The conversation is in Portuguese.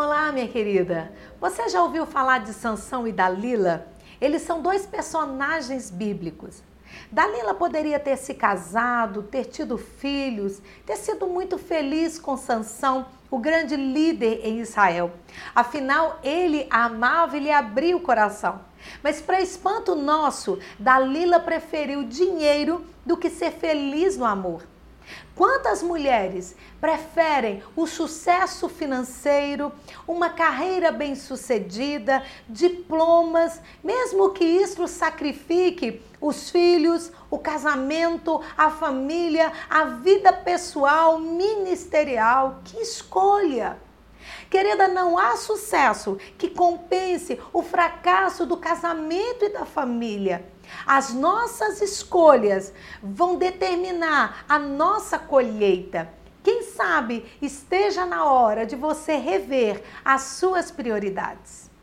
Olá, minha querida. Você já ouviu falar de Sansão e Dalila? Eles são dois personagens bíblicos. Dalila poderia ter se casado, ter tido filhos, ter sido muito feliz com Sansão, o grande líder em Israel. Afinal, ele a amava e lhe abria o coração. Mas para espanto nosso, Dalila preferiu dinheiro do que ser feliz no amor. Quantas mulheres preferem o sucesso financeiro, uma carreira bem-sucedida, diplomas, mesmo que isso sacrifique os filhos, o casamento, a família, a vida pessoal, ministerial? Que escolha! Querida, não há sucesso que compense o fracasso do casamento e da família. As nossas escolhas vão determinar a nossa colheita. Quem sabe esteja na hora de você rever as suas prioridades.